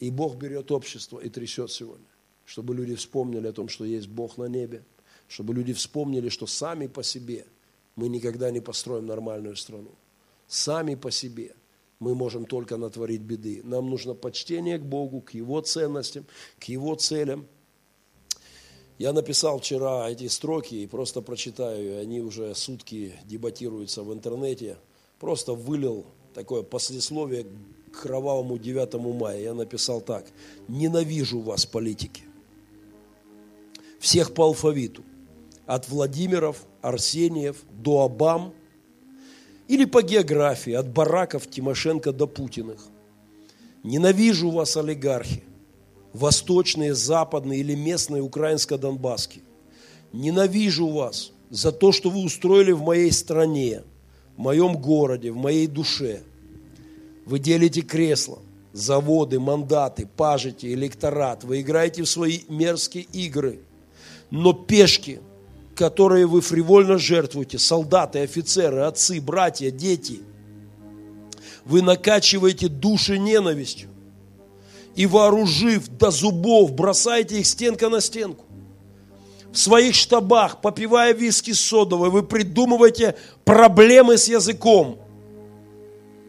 и Бог берет общество и трясет сегодня, чтобы люди вспомнили о том, что есть Бог на небе, чтобы люди вспомнили, что сами по себе мы никогда не построим нормальную страну сами по себе мы можем только натворить беды. Нам нужно почтение к Богу, к Его ценностям, к Его целям. Я написал вчера эти строки и просто прочитаю, они уже сутки дебатируются в интернете. Просто вылил такое послесловие к кровавому 9 мая. Я написал так. Ненавижу вас, политики. Всех по алфавиту. От Владимиров, Арсениев до Обам – или по географии, от бараков Тимошенко до Путиных. Ненавижу вас, олигархи, восточные, западные или местные украинско-донбасские. Ненавижу вас за то, что вы устроили в моей стране, в моем городе, в моей душе. Вы делите кресла, заводы, мандаты, пажите, электорат. Вы играете в свои мерзкие игры. Но пешки – которые вы фривольно жертвуете, солдаты, офицеры, отцы, братья, дети, вы накачиваете души ненавистью. И вооружив до зубов, бросаете их стенка на стенку. В своих штабах, попивая виски содовой, вы придумываете проблемы с языком,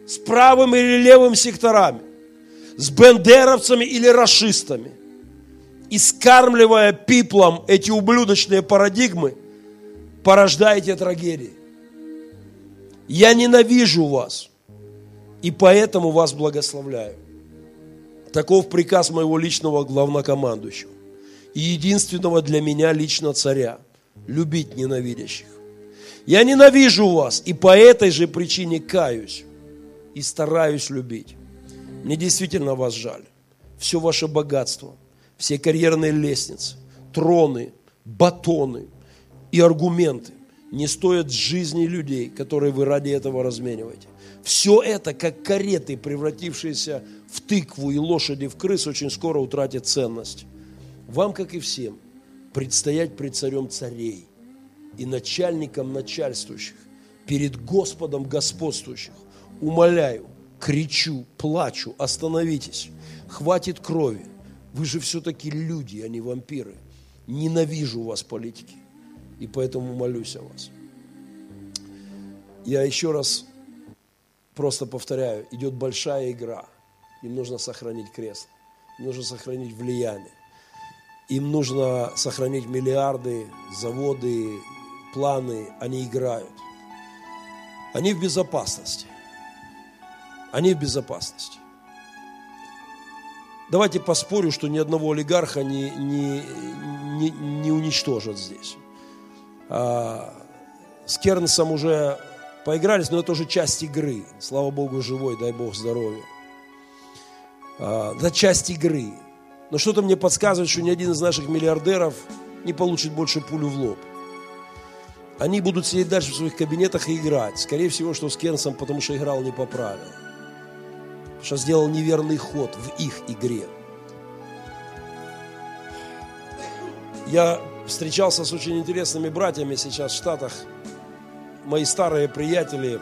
с правым или левым секторами, с бендеровцами или расистами – и скармливая пиплом эти ублюдочные парадигмы, порождаете трагедии. Я ненавижу вас, и поэтому вас благословляю. Таков приказ моего личного главнокомандующего. и единственного для меня лично царя, любить ненавидящих. Я ненавижу вас, и по этой же причине каюсь и стараюсь любить. Мне действительно вас жаль. Все ваше богатство, все карьерные лестницы, троны, батоны и аргументы не стоят жизни людей, которые вы ради этого размениваете. Все это, как кареты, превратившиеся в тыкву и лошади в крыс, очень скоро утратит ценность. Вам, как и всем, предстоять пред царем царей и начальником начальствующих, перед Господом господствующих. Умоляю, кричу, плачу, остановитесь, хватит крови. Вы же все-таки люди, а не вампиры. Ненавижу вас, политики, и поэтому молюсь о вас. Я еще раз просто повторяю, идет большая игра. Им нужно сохранить кресло, им нужно сохранить влияние. Им нужно сохранить миллиарды, заводы, планы, они играют. Они в безопасности. Они в безопасности. Давайте поспорю, что ни одного олигарха не, не, не, не уничтожат здесь. А, с Кернсом уже поигрались, но это уже часть игры. Слава Богу, живой, дай Бог здоровья. А, это часть игры. Но что-то мне подсказывает, что ни один из наших миллиардеров не получит больше пулю в лоб. Они будут сидеть дальше в своих кабинетах и играть. Скорее всего, что с Кенсом, потому что играл не по правилам. Что сделал неверный ход в их игре. Я встречался с очень интересными братьями сейчас в Штатах. Мои старые приятели.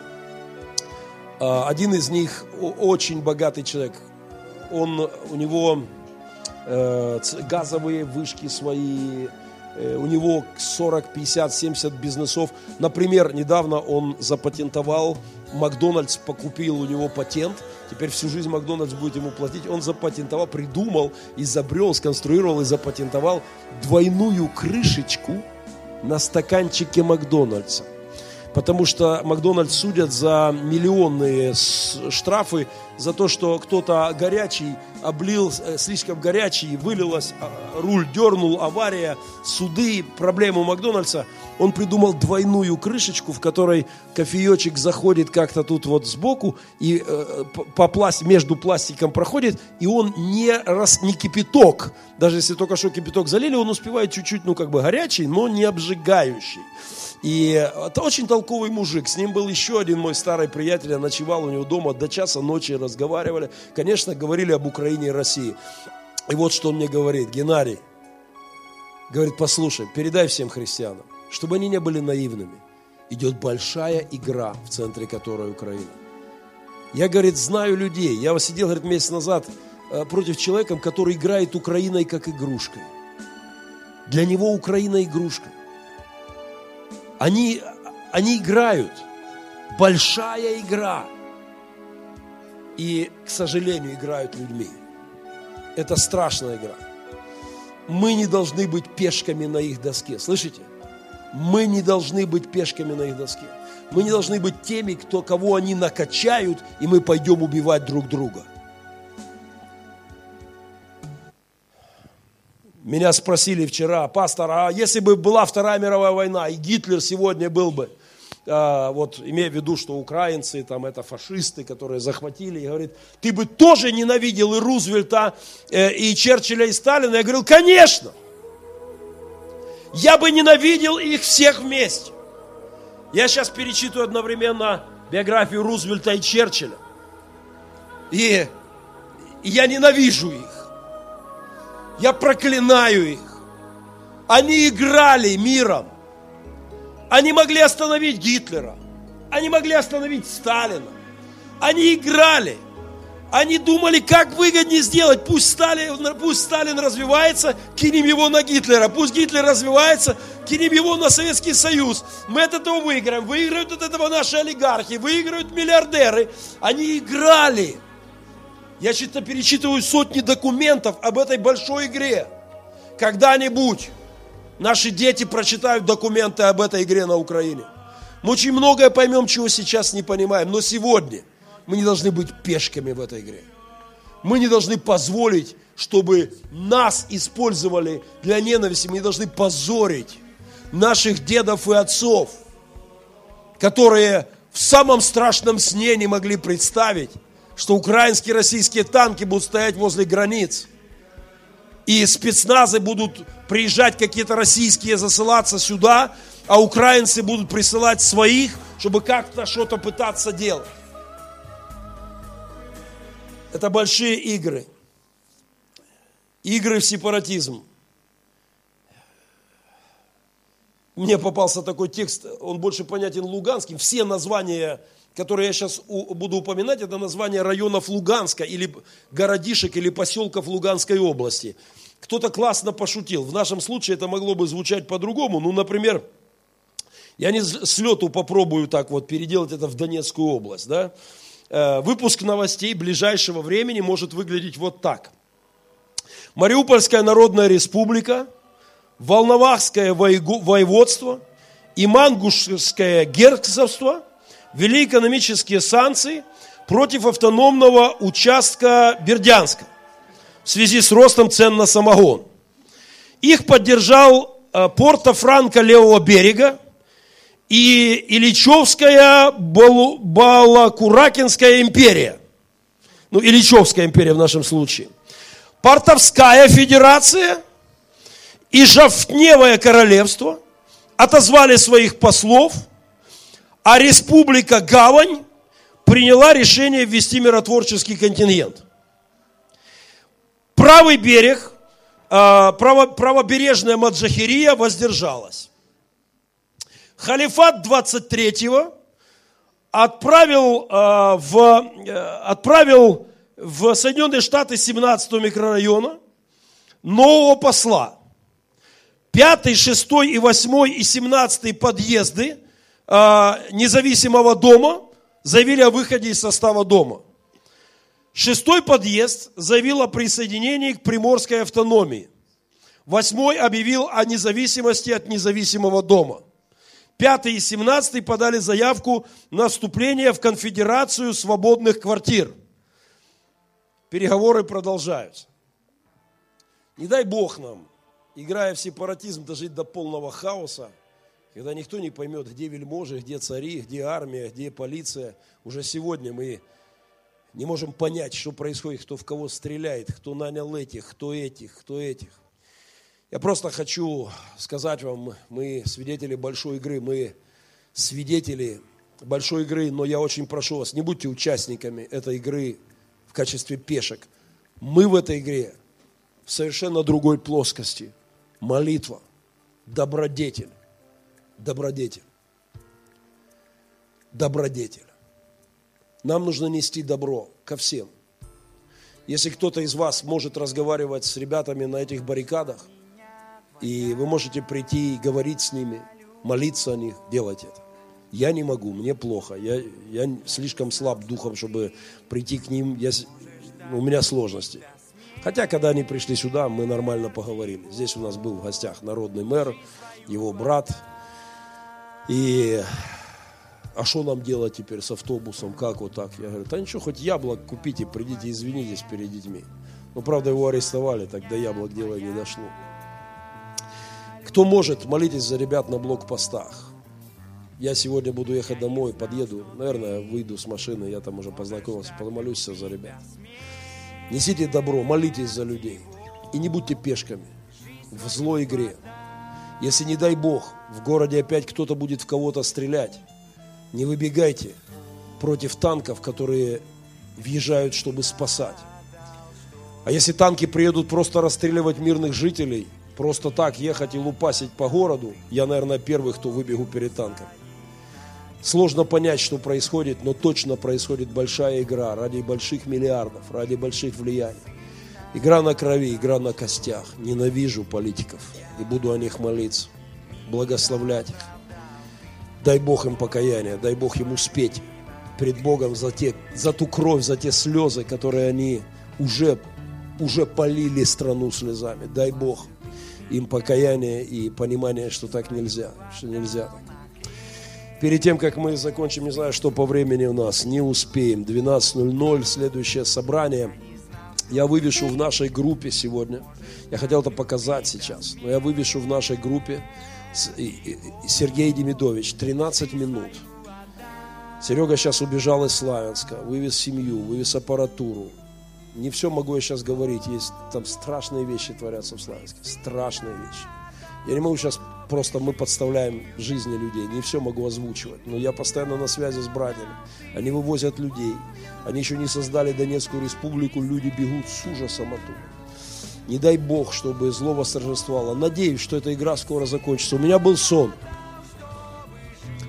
А, один из них очень богатый человек. Он, у него Э, газовые вышки свои, э, у него 40, 50, 70 бизнесов. Например, недавно он запатентовал, Макдональдс покупил у него патент, теперь всю жизнь Макдональдс будет ему платить. Он запатентовал, придумал, изобрел, сконструировал и запатентовал двойную крышечку на стаканчике Макдональдса потому что Макдональдс судят за миллионные штрафы за то, что кто-то горячий облил, э, слишком горячий, вылилось, а, руль дернул, авария, суды, проблемы Макдональдса. Он придумал двойную крышечку, в которой кофеечек заходит как-то тут вот сбоку и э, по пласт, между пластиком проходит, и он не, раз, не кипяток. Даже если только что кипяток залили, он успевает чуть-чуть, ну как бы горячий, но не обжигающий. И это очень толковый мужик. С ним был еще один мой старый приятель. Я ночевал у него дома до часа ночи, разговаривали. Конечно, говорили об Украине и России. И вот что он мне говорит. Геннадий, говорит, послушай, передай всем христианам, чтобы они не были наивными. Идет большая игра, в центре которой Украина. Я, говорит, знаю людей. Я сидел, говорит, месяц назад э, против человека, который играет Украиной как игрушкой. Для него Украина игрушка. Они, они играют. Большая игра. И, к сожалению, играют людьми. Это страшная игра. Мы не должны быть пешками на их доске. Слышите? Мы не должны быть пешками на их доске. Мы не должны быть теми, кто, кого они накачают, и мы пойдем убивать друг друга. Меня спросили вчера, пастор, а если бы была Вторая мировая война, и Гитлер сегодня был бы, вот имея в виду, что украинцы, там это фашисты, которые захватили, и говорит, ты бы тоже ненавидел и Рузвельта, э, и Черчилля, и Сталина? Я говорил, конечно. Я бы ненавидел их всех вместе. Я сейчас перечитываю одновременно биографию Рузвельта и Черчилля. И, и я ненавижу их. Я проклинаю их. Они играли миром. Они могли остановить Гитлера. Они могли остановить Сталина. Они играли. Они думали, как выгоднее сделать. Пусть Сталин, пусть Сталин развивается, кинем его на Гитлера. Пусть Гитлер развивается, кинем его на Советский Союз. Мы от этого выиграем. Выиграют от этого наши олигархи, выиграют миллиардеры. Они играли. Я что-то перечитываю сотни документов об этой большой игре. Когда-нибудь наши дети прочитают документы об этой игре на Украине. Мы очень многое поймем, чего сейчас не понимаем. Но сегодня мы не должны быть пешками в этой игре. Мы не должны позволить, чтобы нас использовали для ненависти. Мы не должны позорить наших дедов и отцов, которые в самом страшном сне не могли представить, что украинские российские танки будут стоять возле границ. И спецназы будут приезжать какие-то российские, засылаться сюда, а украинцы будут присылать своих, чтобы как-то что-то пытаться делать. Это большие игры. Игры в сепаратизм. Мне попался такой текст, он больше понятен луганским. Все названия, которые я сейчас буду упоминать, это названия районов Луганска или городишек или поселков Луганской области. Кто-то классно пошутил. В нашем случае это могло бы звучать по-другому. Ну, например, я не с лету попробую так вот переделать это в Донецкую область. Да? Э, выпуск новостей ближайшего времени может выглядеть вот так. Мариупольская Народная Республика, Волновахское воеводство и Мангушское герцогство ввели экономические санкции против автономного участка Бердянска в связи с ростом цен на самогон. Их поддержал э, Порто-Франко левого берега, и Ильичевская Балакуракинская империя. Ну, Ильичевская империя в нашем случае. Портовская федерация и Жафтневое королевство отозвали своих послов, а республика Гавань приняла решение ввести миротворческий контингент. Правый берег, а, правобережная Маджахирия воздержалась. Халифат 23-го отправил, э, в, э, отправил в Соединенные Штаты 17 микрорайона нового посла. Пятый, шестой и восьмой и семнадцатый подъезды независимого дома заявили о выходе из состава дома. Шестой подъезд заявил о присоединении к приморской автономии. Восьмой объявил о независимости от независимого дома – 5 и 17 подали заявку на вступление в конфедерацию свободных квартир. Переговоры продолжаются. Не дай Бог нам, играя в сепаратизм, дожить до полного хаоса, когда никто не поймет, где вельможи, где цари, где армия, где полиция. Уже сегодня мы не можем понять, что происходит, кто в кого стреляет, кто нанял этих, кто этих, кто этих. Я просто хочу сказать вам, мы свидетели большой игры, мы свидетели большой игры, но я очень прошу вас, не будьте участниками этой игры в качестве пешек. Мы в этой игре в совершенно другой плоскости. Молитва, добродетель, добродетель, добродетель. Нам нужно нести добро ко всем. Если кто-то из вас может разговаривать с ребятами на этих баррикадах – и вы можете прийти и говорить с ними, молиться о них, делать это. Я не могу, мне плохо. Я, я слишком слаб духом, чтобы прийти к ним. Я, у меня сложности. Хотя, когда они пришли сюда, мы нормально поговорили. Здесь у нас был в гостях народный мэр, его брат. И а что нам делать теперь с автобусом, как вот так? Я говорю, да ничего, хоть яблок купите, придите, извинитесь перед детьми. Ну, правда, его арестовали, тогда яблок дело не дошло. Кто может, молитесь за ребят на блокпостах. Я сегодня буду ехать домой, подъеду, наверное, выйду с машины, я там уже познакомился, помолюсь за ребят. Несите добро, молитесь за людей. И не будьте пешками в злой игре. Если, не дай Бог, в городе опять кто-то будет в кого-то стрелять, не выбегайте против танков, которые въезжают, чтобы спасать. А если танки приедут просто расстреливать мирных жителей – Просто так ехать и лупасить по городу, я, наверное, первый, кто выбегу перед танком. Сложно понять, что происходит, но точно происходит большая игра ради больших миллиардов, ради больших влияний. Игра на крови, игра на костях. Ненавижу политиков и буду о них молиться, благословлять их. Дай Бог им покаяние, дай Бог им успеть перед Богом за, те, за ту кровь, за те слезы, которые они уже, уже полили страну слезами. Дай Бог им покаяние и понимание, что так нельзя, что нельзя так. Перед тем, как мы закончим, не знаю, что по времени у нас, не успеем. 12.00, следующее собрание. Я вывешу в нашей группе сегодня. Я хотел это показать сейчас, но я вывешу в нашей группе Сергей Демидович 13 минут. Серега сейчас убежал из Славянска, вывез семью, вывез аппаратуру. Не все могу я сейчас говорить, есть там страшные вещи творятся в Славянске, страшные вещи. Я не могу сейчас просто, мы подставляем жизни людей, не все могу озвучивать, но я постоянно на связи с братьями. Они вывозят людей, они еще не создали Донецкую республику, люди бегут с ужасом оттуда. Не дай Бог, чтобы зло восторжествовало. Надеюсь, что эта игра скоро закончится. У меня был сон.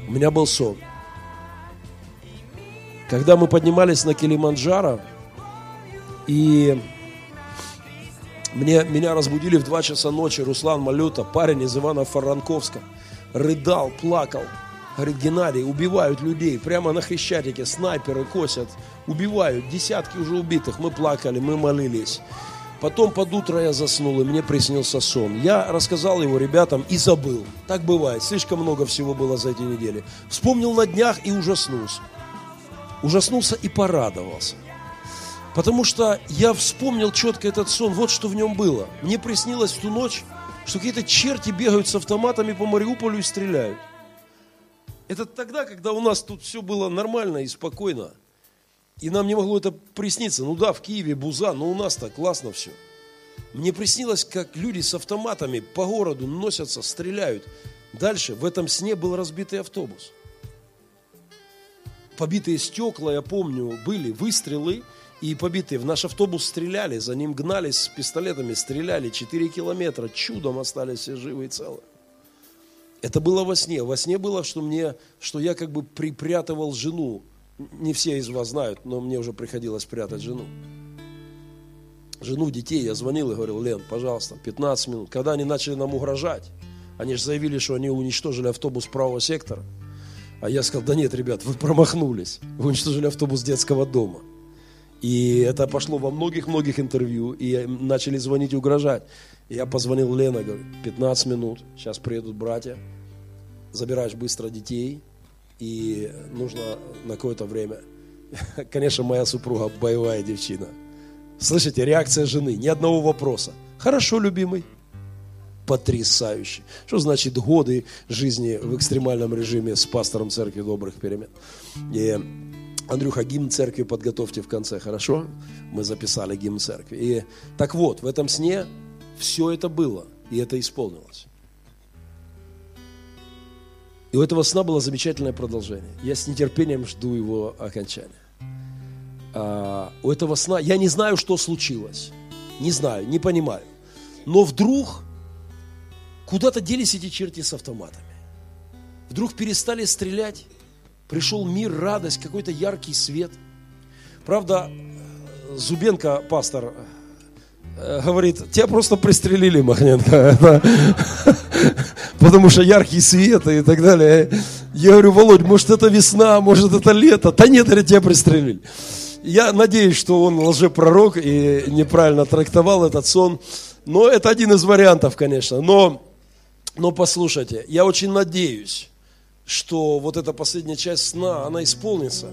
У меня был сон. Когда мы поднимались на Килиманджаро, и мне, меня разбудили в 2 часа ночи Руслан Малюта, парень из Ивана Фаранковска, рыдал, плакал. Говорит, Геннадий, убивают людей прямо на Хрещатике, снайперы косят, убивают, десятки уже убитых. Мы плакали, мы молились. Потом под утро я заснул, и мне приснился сон. Я рассказал его ребятам и забыл. Так бывает, слишком много всего было за эти недели. Вспомнил на днях и ужаснулся. Ужаснулся и порадовался. Потому что я вспомнил четко этот сон, вот что в нем было. Мне приснилось в ту ночь, что какие-то черти бегают с автоматами по Мариуполю и стреляют. Это тогда, когда у нас тут все было нормально и спокойно. И нам не могло это присниться. Ну да, в Киеве буза, но у нас так классно все. Мне приснилось, как люди с автоматами по городу носятся, стреляют. Дальше в этом сне был разбитый автобус. Побитые стекла, я помню, были выстрелы и побитые. В наш автобус стреляли, за ним гнались с пистолетами, стреляли 4 километра. Чудом остались все живы и целы. Это было во сне. Во сне было, что, мне, что я как бы припрятывал жену не все из вас знают, но мне уже приходилось прятать жену. Жену, детей я звонил и говорил, Лен, пожалуйста, 15 минут. Когда они начали нам угрожать, они же заявили, что они уничтожили автобус правого сектора. А я сказал, да нет, ребят, вы промахнулись. Вы уничтожили автобус детского дома. И это пошло во многих-многих интервью, и начали звонить и угрожать. Я позвонил Лена, говорю, 15 минут, сейчас приедут братья, забираешь быстро детей, и нужно на какое-то время. Конечно, моя супруга боевая девчина. Слышите, реакция жены, ни одного вопроса. Хорошо, любимый. Потрясающе. Что значит годы жизни в экстремальном режиме с пастором церкви добрых перемен? И Андрюха, гимн церкви подготовьте в конце, хорошо? Мы записали гимн церкви. И так вот, в этом сне все это было, и это исполнилось. И у этого сна было замечательное продолжение. Я с нетерпением жду его окончания. А, у этого сна, я не знаю, что случилось. Не знаю, не понимаю. Но вдруг куда-то делись эти черти с автоматами. Вдруг перестали стрелять. Пришел мир, радость, какой-то яркий свет. Правда, Зубенко, пастор, Э, говорит, тебя просто пристрелили, Махненко. Потому что яркий свет и так далее. Я говорю, Володь, может это весна, может это лето. Да нет, говорит, тебя пристрелили. Я надеюсь, что он лжепророк и неправильно трактовал этот сон. Но это один из вариантов, конечно. Но, но послушайте, я очень надеюсь, что вот эта последняя часть сна, она исполнится.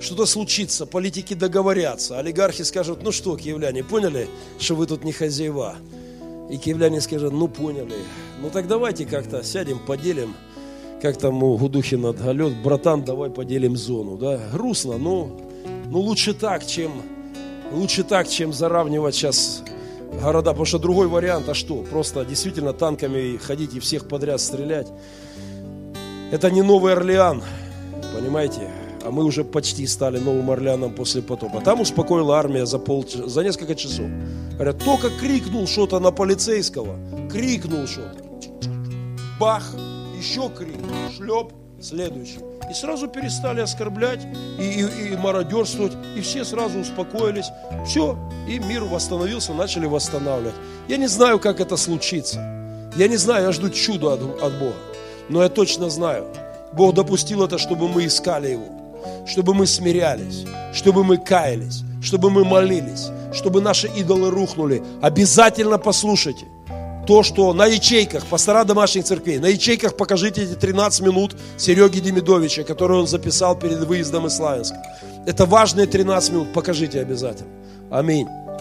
Что-то случится, политики договорятся, олигархи скажут, ну что, киевляне, поняли, что вы тут не хозяева? И киевляне скажут, ну поняли, ну так давайте как-то сядем, поделим, как там у Гудухина Галет, братан, давай поделим зону, да, грустно, но ну лучше так, чем, лучше так, чем заравнивать сейчас города, потому что другой вариант, а что, просто действительно танками ходить и всех подряд стрелять, это не Новый Орлеан, понимаете, а мы уже почти стали Новым Орлеаном после потопа. Там успокоила армия за, пол, за несколько часов. Говорят, только крикнул что-то на полицейского, крикнул что-то. Бах, еще крик, шлеп, следующий. И сразу перестали оскорблять и, и, и мародерствовать, и все сразу успокоились. Все, и мир восстановился, начали восстанавливать. Я не знаю, как это случится. Я не знаю, я жду чуда от, от Бога. Но я точно знаю, Бог допустил это, чтобы мы искали Его чтобы мы смирялись, чтобы мы каялись, чтобы мы молились, чтобы наши идолы рухнули. Обязательно послушайте то, что на ячейках, пастора домашних церквей, на ячейках покажите эти 13 минут Сереги Демидовича, которые он записал перед выездом из Славянска. Это важные 13 минут, покажите обязательно. Аминь.